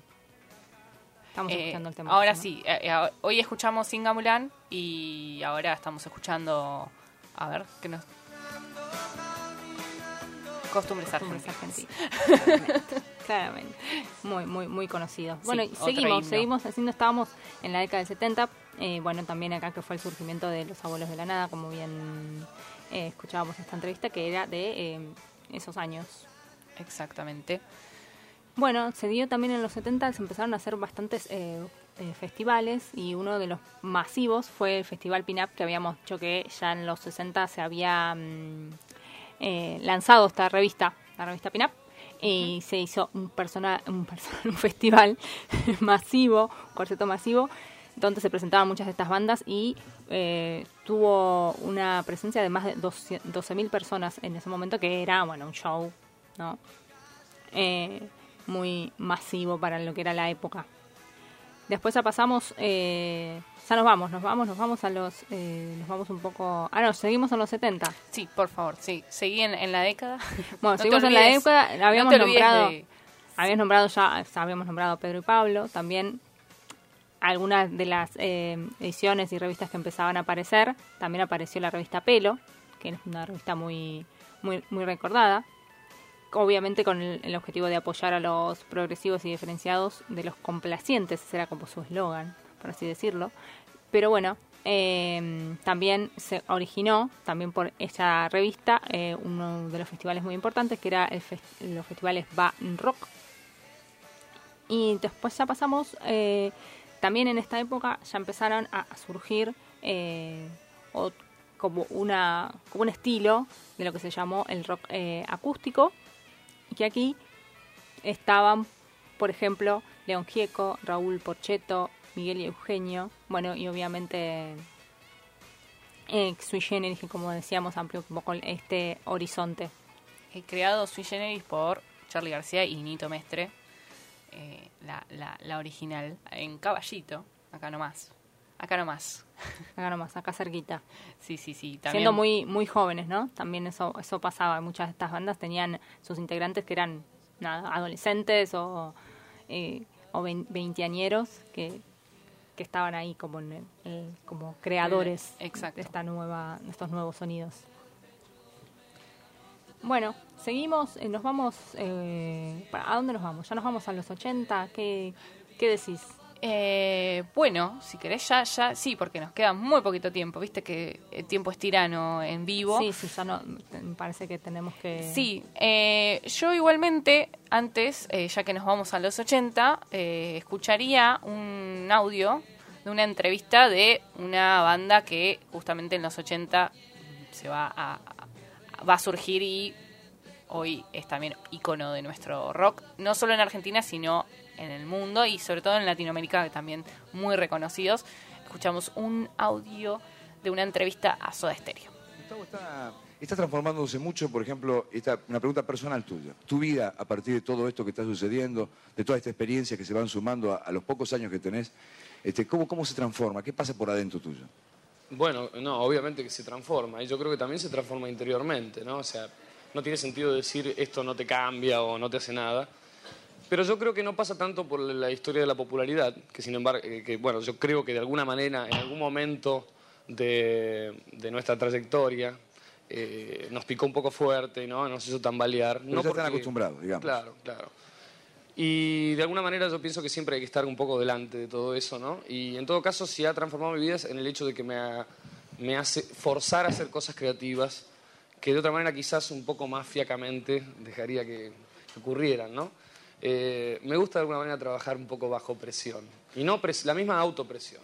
Estamos Eh, escuchando el tema. ahora ¿no? sí, eh, eh, hoy escuchamos Singa Mulan y ahora estamos escuchando, a ver, ¿qué nos...? Costumbres argentinas. Claramente, (laughs) claramente. Muy, muy, muy conocidos. Sí, Bueno, seguimos, seguimos haciendo, estábamos en la década del 70, eh, bueno, también acá que fue el surgimiento de los abuelos de la nada, como bien eh, escuchábamos esta entrevista, que era de eh, esos años. Exactamente. Bueno, se dio también en los 70, se empezaron a hacer bastantes eh, festivales y uno de los masivos fue el Festival Pinup, que habíamos dicho que ya en los 60 se había mm, eh, lanzado esta revista, la revista Pinup, y se hizo un, persona, un, persona- (laughs) un festival masivo, un cuarteto masivo, donde se presentaban muchas de estas bandas y eh, tuvo una presencia de más de 12 12.000 personas en ese momento, que era, bueno, un show, ¿no? eh, muy masivo para lo que era la época. Después ya pasamos, eh, ya nos vamos, nos vamos, nos vamos a los, eh, nos vamos un poco, ah no, seguimos en los 70. Sí, por favor, sí, seguí en, en la década. (laughs) Bueno, No seguimos en la no habíamos nombrado, de- habíamos nombrado ya, habíamos nombrado a Pedro y Pablo, también algunas de las eh, ediciones y revistas que empezaban a aparecer, también apareció la revista Pelo, que es una revista muy, muy, muy recordada, obviamente con el, objetivo de apoyar a los progresivos y diferenciados de los complacientes, ese era como su eslogan, por así decirlo. Pero bueno, eh, también se originó, también por esta revista, eh, uno de los festivales muy importantes, que era el los festivales Va Rock. Y después ya pasamos, eh, también en esta época ya empezaron a, surgir eh, como una como un estilo de lo que se llamó el rock eh, acústico que aquí estaban por ejemplo León Gieco, Raúl Porcheto, Miguel y Eugenio, bueno y obviamente eh, Sui Generis que como decíamos amplió un poco este horizonte. Eh, creado sui generis por Charlie García y Nito Mestre, eh, la, la original, en Caballito, acá nomás. Acá nomás. Acá nomás, acá cerquita. Sí, sí, sí. Siendo También, muy muy jóvenes, ¿no? También eso eso pasaba. Muchas de estas bandas tenían sus integrantes que eran nada, adolescentes o, eh, o vein- veinteañeros que, que estaban ahí como en el- como creadores Eh, exacto. de esta nueva de estos nuevos sonidos. Bueno, seguimos, eh, nos vamos, eh, ¿para- ¿a dónde nos vamos? ¿Ya nos vamos a los 80? ¿Qué, qué decís? Eh, bueno, si querés ya, ya, sí, porque nos queda muy poquito tiempo. Viste que el tiempo es tirano en vivo. Sí, sí, ya no, me parece que tenemos que... Sí, eh, yo igualmente, antes, eh, ya que nos vamos a los 80, eh, escucharía un audio de una entrevista de una banda que justamente en los 80 se va a, a- va a surgir y hoy es también icono de nuestro rock, no solo en Argentina, sino en el mundo y sobre todo en Latinoamérica, que también muy reconocidos. Escuchamos un audio de una entrevista a Soda Stereo. Gustavo está, está transformándose mucho, por ejemplo, esta, una pregunta personal tuya. Tu vida, a partir de todo esto que está sucediendo, de toda esta experiencia que se van sumando a, a los pocos años que tenés, este, ¿cómo, ¿cómo se transforma? ¿Qué pasa por adentro tuyo? Bueno, no, obviamente que se transforma y yo creo que también se transforma interiormente, ¿no? O sea, no tiene sentido decir esto no te cambia o no te hace nada. Pero yo creo que no pasa tanto por la historia de la popularidad, que sin embargo, eh, que, bueno, yo creo que de alguna manera, en algún momento de, de nuestra trayectoria, eh, nos picó un poco fuerte, ¿no? Nos hizo tambalear. Pero no ya están porque- acostumbrados, digamos. Claro, claro. Y de alguna manera yo pienso que siempre hay que estar un poco delante de todo eso, ¿no? Y en todo caso, si ha transformado mi vida es en el hecho de que me, ha- me hace forzar a hacer cosas creativas que de otra manera quizás un poco más fiacamente dejaría que, que ocurrieran, ¿no? Eh, me gusta de alguna manera trabajar un poco bajo presión. Y no pres- la misma autopresión.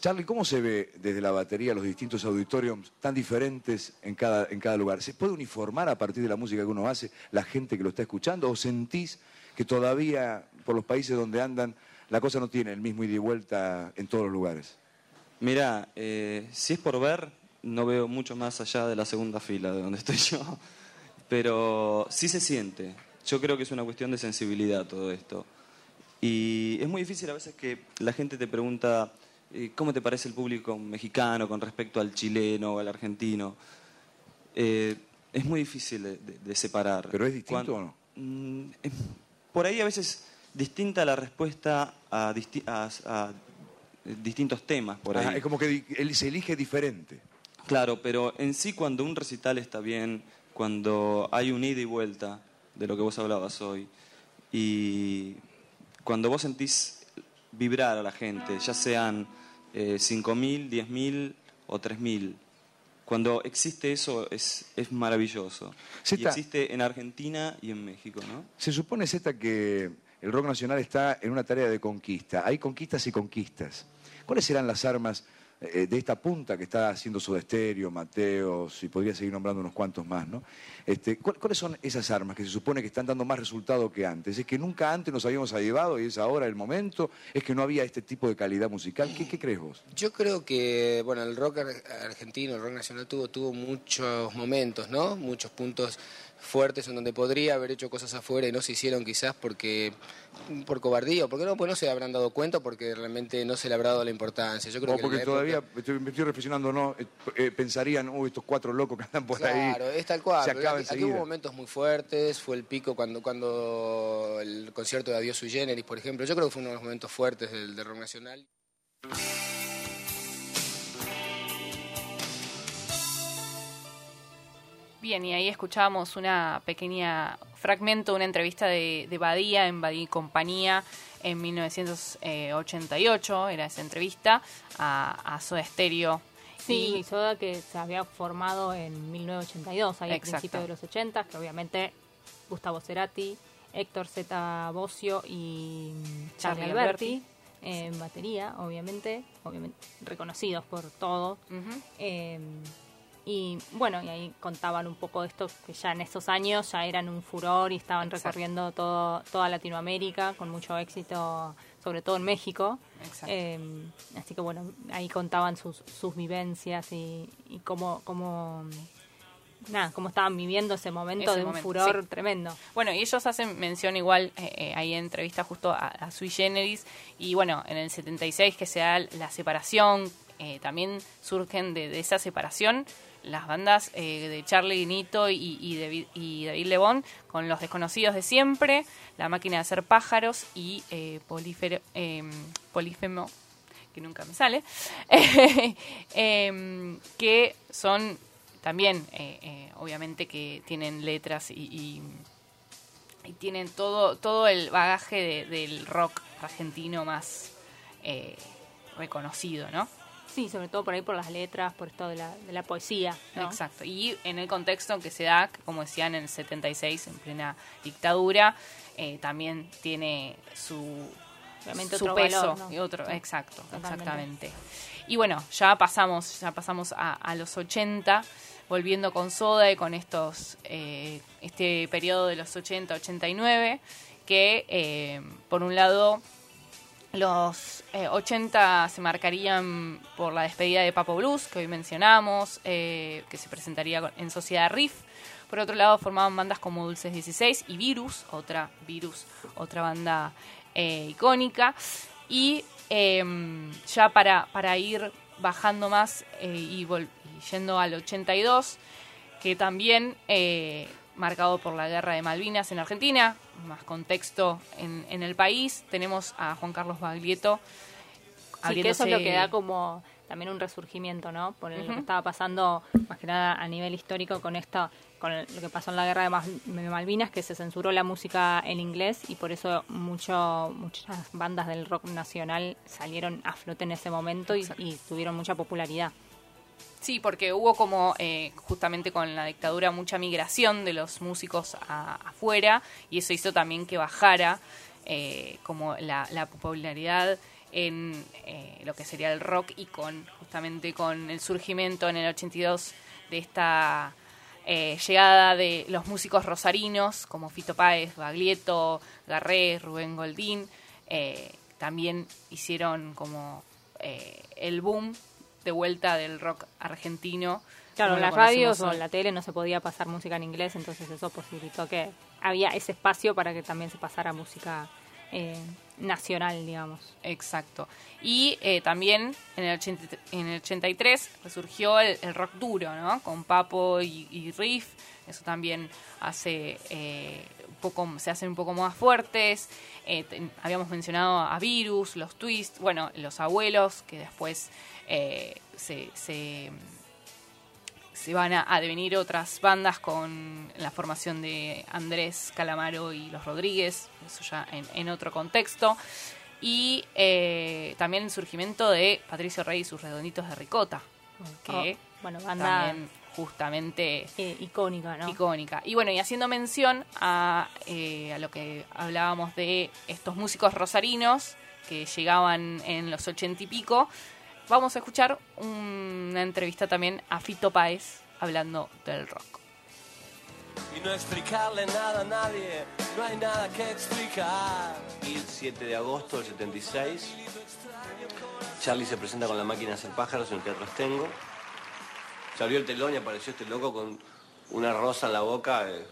Charlie, ¿cómo se ve desde la batería los distintos auditoriums tan diferentes en cada, en cada lugar? ¿Se puede uniformar a partir de la música que uno hace la gente que lo está escuchando? ¿O sentís que todavía por los países donde andan la cosa no tiene el mismo ida y vuelta en todos los lugares? Mira, eh, si es por ver, no veo mucho más allá de la segunda fila de donde estoy yo, pero sí se siente. Yo creo que es una cuestión de sensibilidad todo esto. Y es muy difícil a veces que la gente te pregunta eh, cómo te parece el público mexicano con respecto al chileno o al argentino. Eh, es muy difícil de, de- de separar. ¿Pero es distinto o no? Mm, por ahí a veces distinta la respuesta a, disti- a- a distintos temas. Por ahí. Ajá, es como que él se elige diferente. Claro, pero en sí cuando un recital está bien, cuando hay un ida y vuelta de lo que vos hablabas hoy, y cuando vos sentís vibrar a la gente, ya sean eh, 5.000, 10.000 o 3.000, cuando existe eso es, es maravilloso. Y Zeta. existe en Argentina y en México, ¿no? Se supone, Zeta, que el rock nacional está en una tarea de conquista. Hay conquistas y conquistas. ¿Cuáles serán las armas eh, de esta punta que está haciendo Soda Stereo, Mateos, y podría seguir nombrando unos cuantos más, ¿no? Este, ¿cuál- ¿Cuáles son esas armas que se supone que están dando más resultado que antes? ¿Es que nunca antes nos habíamos llevado y es ahora el momento? ¿Es que no había este tipo de calidad musical? ¿Qué, qué crees vos? Yo creo que, bueno, el rock ar- argentino, el rock nacional tuvo, tuvo muchos momentos, ¿no? Muchos puntos fuertes en donde podría haber hecho cosas afuera y no se hicieron quizás porque por cobardía o porque no, pues no se habrán dado cuenta porque realmente no se le habrá dado la importancia. Yo creo O que porque época- todavía, estoy- me estoy reflexionando, ¿no? Eh, eh, pensarían, uy, estos cuatro locos que andan por ahí. Claro, es tal cual. Se acaba aquí, aquí hubo momentos muy fuertes, fue el pico cuando, cuando el concierto de Adiós Sui Generis, por ejemplo. Yo creo que fue uno de los momentos fuertes del, del rock nacional. Bien, y ahí escuchábamos una pequeña fragmento, una entrevista de, de Badía en Badía y Compañía en 1988, era esa entrevista, a, a Soda Stereo. Sí, Y- Soda que se había formado en 1982, ahí al principio de los 80, que obviamente Gustavo Cerati, Héctor Z. Bocio y Charlie, Alberti en batería, obviamente, obviamente reconocidos por todos. Eh, Y bueno, y ahí contaban un poco de esto, que ya en esos años ya eran un furor y estaban Exacto. recorriendo todo, toda Latinoamérica con mucho éxito, sobre todo en México. Eh, así que bueno, ahí contaban sus, sus vivencias y, y cómo, cómo, nada, cómo estaban viviendo ese momento Ese de un momento, furor sí. tremendo. Bueno, y ellos hacen mención igual, eh, eh, ahí en entrevista justo a, a Sui Generis, y bueno, en el 76 que se da la separación, eh, también surgen de, de esa separación las bandas eh, de Charlie Nito y, y, David, y David Lebón con Los Desconocidos de Siempre, La Máquina de Hacer Pájaros y eh, Polífero- em, Polífemo, que nunca me sale, (laughs) em, que son también, eh, eh, obviamente, que tienen letras y, y- y tienen todo, todo el bagaje de- del rock argentino más eh, reconocido, ¿no? Sí, sobre todo por ahí por las letras, por esto de la, de la poesía. ¿no? Exacto. Y en el contexto en que se da, como decían, en el 76, en plena dictadura, eh, también tiene su, su otro peso. valor, ¿no? y otro, Sí, exacto, totalmente. exactamente. Y bueno, ya pasamos, ya pasamos a, a los 80, volviendo con Soda y con estos, eh, este periodo de los 80, 89, que eh, por un lado los eh, 80 se marcarían por la despedida de Papo Blues, que hoy mencionamos, eh, que se presentaría en Sociedad Riff. Por otro lado, formaban bandas como Dulces 16 y Virus, otra Virus, otra banda eh, icónica. Y em, ya para, para ir bajando más eh, y, y yendo al 82, que también marcado por la guerra de Malvinas en Argentina, más contexto en, en el país, tenemos a Juan Carlos Baglietto. Sí, que eso es lo que da como también un resurgimiento, ¿no? Por lo que estaba pasando, más que nada a nivel histórico, con esto, con lo que pasó en la guerra de, Malvinas, que se censuró la música en inglés y por eso mucho, muchas bandas del rock nacional salieron a flote en ese momento y, y tuvieron mucha popularidad. Sí, porque hubo como eh, justamente con la dictadura mucha migración de los músicos a- afuera y eso hizo también que bajara eh, como la, la popularidad en eh, lo que sería el rock y con justamente con el surgimiento en el 82 de esta eh, llegada de los músicos rosarinos como Fito Páez, Baglietto, Garré, Rubén Goldín, eh, también hicieron como eh, el boom de vuelta del rock argentino. Claro, en las radios o en la tele no se podía pasar música en inglés, entonces eso posibilitó que había ese espacio para que también se pasara música eh, nacional, digamos. Exacto. Y eh, también en el, 80 en el 83 resurgió el, el rock duro, ¿no? Con Papo y, y Riff. Eso también hace eh, poco, se hacen un poco más fuertes. Eh, ten- habíamos mencionado a Virus, los Twist, bueno, los abuelos, que después eh, se, se, se van a, a devenir otras bandas con la formación de Andrés Calamaro y los Rodríguez, eso ya en, en otro contexto. Y eh, también el surgimiento de Patricio Rey y sus redonditos de ricota, que Oh, bueno, banda también justamente eh, icónica, ¿no? icónica. Y bueno, y haciendo mención a, eh, a lo que hablábamos de estos músicos rosarinos que llegaban en los ochenta y pico, vamos a escuchar una entrevista también a Fito Páez hablando del rock. Y no explicarle nada a nadie, no hay nada que explicar. Y el 7 de agosto del 76, Charlie se presenta con la máquina de hacer pájaros en el Teatro Estengo. Se abrió el telón y apareció este loco con una rosa en la boca, eh,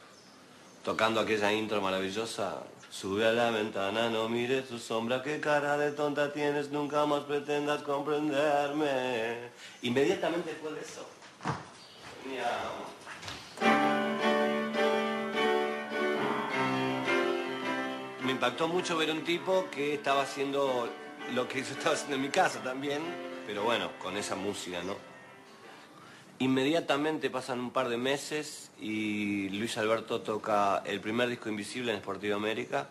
tocando aquella intro maravillosa. Sube a la ventana, no mires tu sombra, qué cara de tonta tienes, nunca más pretendas comprenderme. Inmediatamente después de eso, Me impactó mucho ver un tipo que estaba haciendo lo que yo estaba haciendo en mi casa también, pero bueno, con esa música, ¿no? Inmediatamente pasan un par de meses y Luis Alberto toca el primer disco invisible en Sportivo América.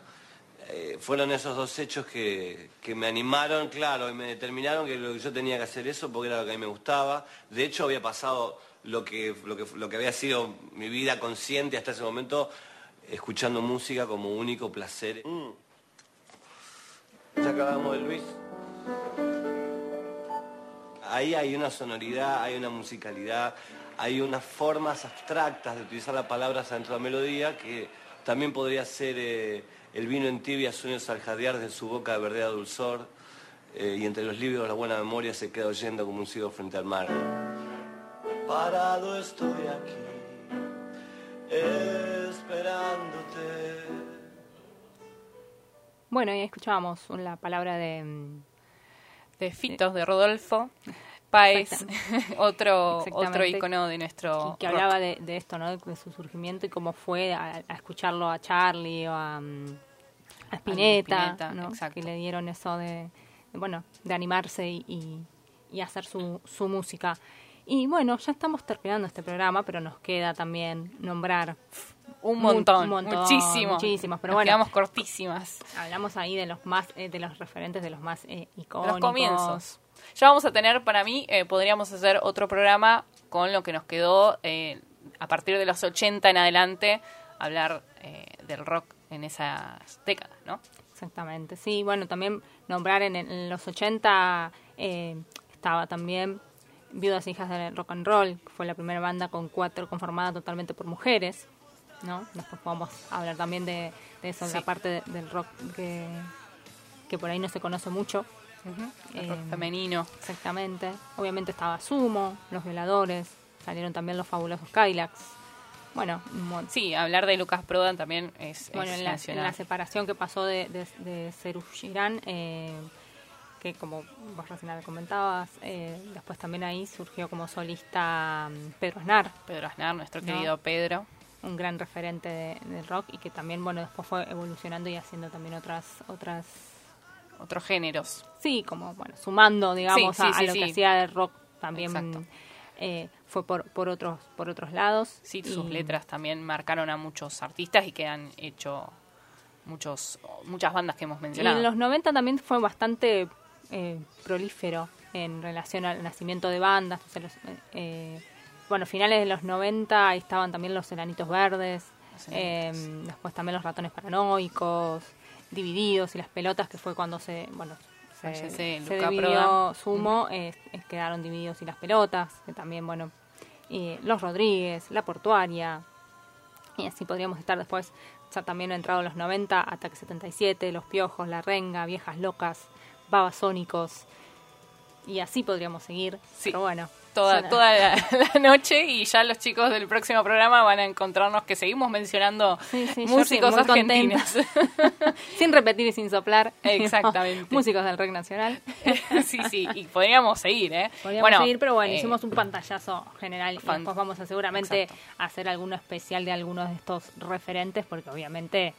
Eh, fueron esos dos hechos que, que me animaron, claro, y me determinaron que lo que yo tenía que hacer eso porque era lo que a mí me gustaba. De hecho, había pasado lo que, lo que, lo que había sido mi vida consciente hasta ese momento, escuchando música como único placer. Mm. Ya acabamos de Luis. Ahí hay una sonoridad, hay una musicalidad, hay unas formas abstractas de utilizar las palabras dentro de la melodía que también podría ser eh, el vino en tibia, sueños al jadear de su boca de verdadera dulzor, eh, y entre los libros la buena memoria se queda oyendo como un ciego frente al mar. Parado estoy aquí, esperándote. Bueno, y escuchábamos la palabra de... De Fitos, de Rodolfo Páez, (laughs) otro, otro icono de nuestro que rock. hablaba de, de esto, ¿no? De su surgimiento y cómo fue a, a escucarlo a Charlie o a, mm, a Spinetta, Spinetta, ¿no? Que le dieron eso de, de, bueno, de animarse y, y- y hacer su, su música. Y bueno, ya estamos terminando este programa, pero nos queda también nombrar Un mu- montón, muchísimo. muchísimos, pero Nos bueno, quedamos cortísimas. Hablamos ahí de los más, eh, de los referentes, de los más eh, icónicos. Los comienzos. Ya vamos a tener, para mí, eh, podríamos hacer otro programa con lo que nos quedó eh, a partir de los 80 en adelante, hablar eh, del rock en esas décadas, ¿no? Exactamente, sí, bueno, también nombrar en, en los 80 eh, estaba también Viudas e Hijas del Rock and Roll, que fue la primera banda con cuatro conformada totalmente por mujeres, ¿no? Después podemos hablar también de, de eso, de Sí. la parte de- del rock que, que por ahí no se conoce mucho. El rock Eh, femenino. Exactamente. Obviamente estaba Sumo, Los Violadores, salieron también los fabulosos Kylax. Bueno, Sí, hablar de Lucas Prodan también es, bueno, es en la, en nacional. la separación que pasó de, de, de Serú Girán, eh, que como vos recién comentabas, eh, después también ahí surgió como solista mm, Pedro Aznar. Pedro Aznar, nuestro ¿no? querido Pedro. Un gran referente de- del rock y que también, bueno, después fue evolucionando y haciendo también otras... otras Otros géneros. Sí, como, bueno, sumando, digamos, Sí, sí, a, a sí, lo que hacía el rock también eh, fue por, por, otros, por otros lados. Sí, sus Y- letras también marcaron a muchos artistas y que han hecho muchos muchas bandas que hemos Y mencionado. en los 90 también fue bastante eh, prolífero en relación al nacimiento de bandas. los, eh, bueno, finales de los 90 ahí estaban también los Enanitos Verdes, eh, después también los Ratones Paranoicos, Divididos y las Pelotas, que fue cuando se, bueno, se, Fallece se Luca dividió. Sumo, eh, eh, quedaron Divididos y las Pelotas, que también, bueno, y Los Rodríguez, La Portuaria, y así podríamos estar después, ya también entrado en los 90, Ataque 77, Los Piojos, La Renga, Viejas Locas, Babasónicos, y así podríamos seguir. Pero bueno. Toda, toda la, (laughs) la noche y ya los chicos del próximo programa van a encontrarnos que seguimos mencionando Sí, sí, músicos argentinos. (laughs) Sin repetir y sin soplar. Exactamente. (laughs) Músicos del rock nacional. sí, sí, y podríamos seguir, ¿eh? Podríamos bueno, seguir, pero bueno, eh, hicimos un pantallazo general y después vamos a seguramente hacer alguno especial de algunos de estos referentes porque obviamente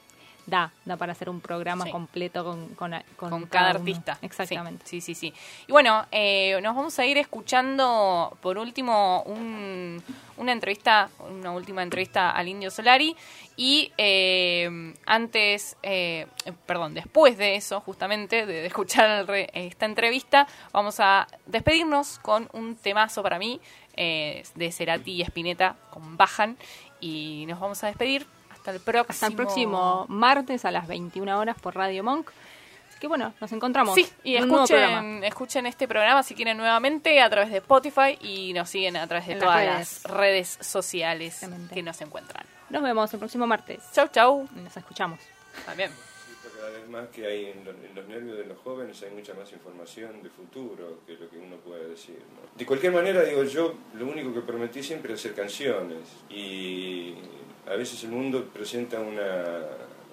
da, da para hacer un programa Sí. completo con, con, con con cada artista. Exactamente. Sí, sí, sí. Y bueno, eh, nos vamos a ir escuchando por último un- una entrevista, una última entrevista al Indio Solari. Y eh, antes, eh, perdón, después de eso, justamente, de, de escuchar re- esta entrevista, vamos a despedirnos con un temazo para mí eh, de Cerati y Spinetta con Bajan. Y nos vamos a despedir. Hasta el próximo. Hasta el próximo martes a las 21 horas por Radio Monk. Así que bueno, nos encontramos. Sí, y escuchen, escuchen este programa si quieren nuevamente a través de Spotify y nos siguen a través de En todas redes. las redes sociales que nos encuentran. Nos vemos el próximo martes. Chau, chau. Nos escuchamos. También. Cada vez más que hay en, lo- en los nervios de los jóvenes hay mucha más información de futuro que lo que uno puede decir. ¿no? De cualquier manera, digo yo, lo único que prometí siempre es hacer canciones y a veces el mundo presenta una,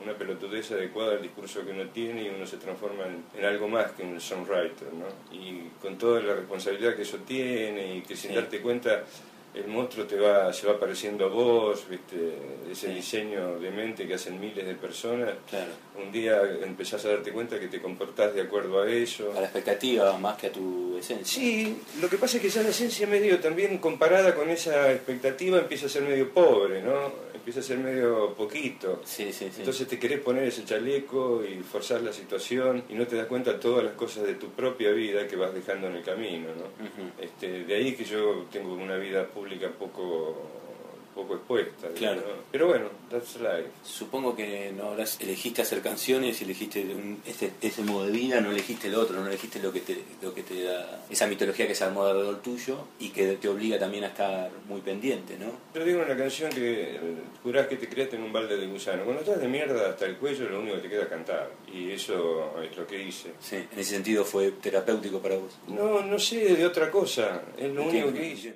una pelotudez adecuada al discurso que uno tiene y uno se transforma en, en algo más que un songwriter, ¿no? Y con toda la responsabilidad que eso tiene y que sin Sí. darte cuenta el monstruo te va, se va pareciendo a vos, ¿viste? ese diseño de mente que hacen miles de personas. Un día empezás a darte cuenta que te comportás de acuerdo a eso. A la expectativa más que a tu esencia. Sí, lo que pasa es que ya la esencia medio también comparada con esa expectativa empieza a ser medio pobre, ¿no? Empieza a ser medio poquito. Entonces te querés poner ese chaleco y forzar la situación y no te das cuenta de todas las cosas de tu propia vida que vas dejando en el camino, ¿no? este, de ahí que yo tengo una vida pública poco poco expuesta. ¿no? Claro. Pero bueno, that's life. Supongo que no habrás, elegiste hacer canciones, elegiste un- ese, ese modo de vida, no elegiste el otro, no elegiste lo que te, lo que te da esa mitología que se armó alrededor tuyo y que te obliga también a estar muy pendiente, ¿no? Yo digo en la canción que eh, jurás que te creaste en un balde de gusano. Cuando estás de mierda hasta el cuello, lo único que te queda es cantar. Y eso es lo que hice. Sí, en ese sentido fue terapéutico para vos. No, no sé de otra cosa. Es lo único Entiendo. que hice.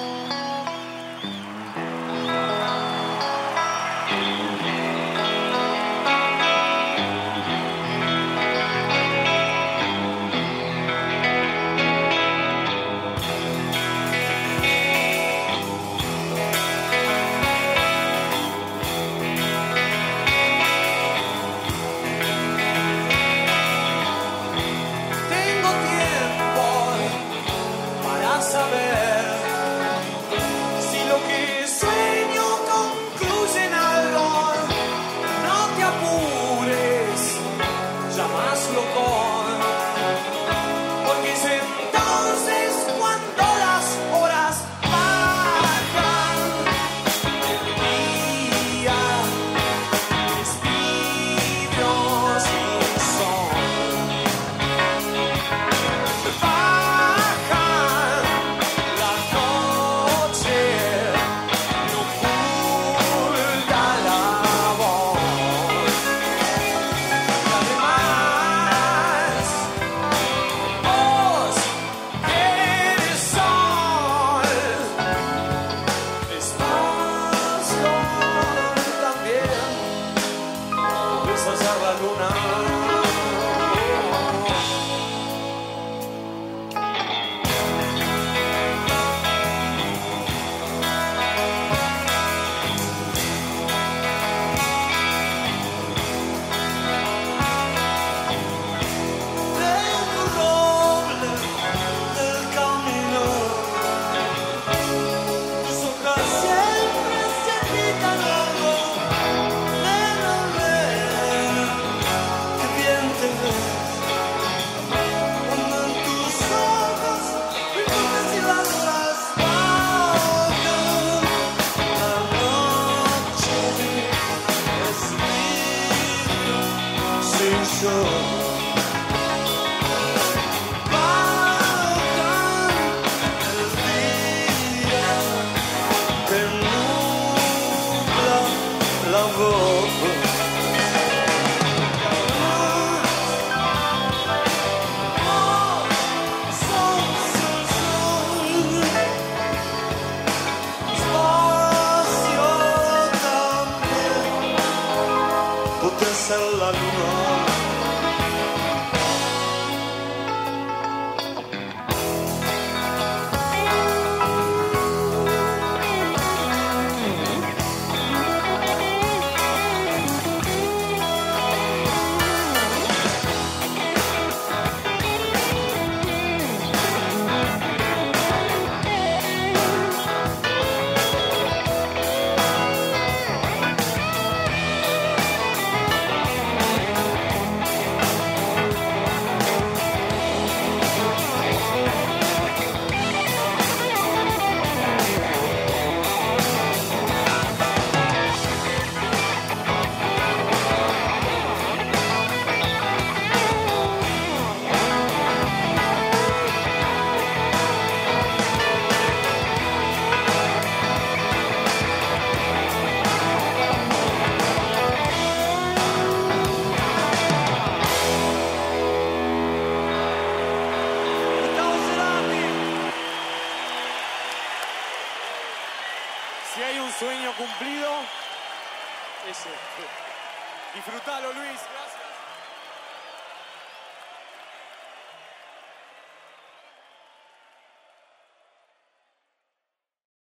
sin sol.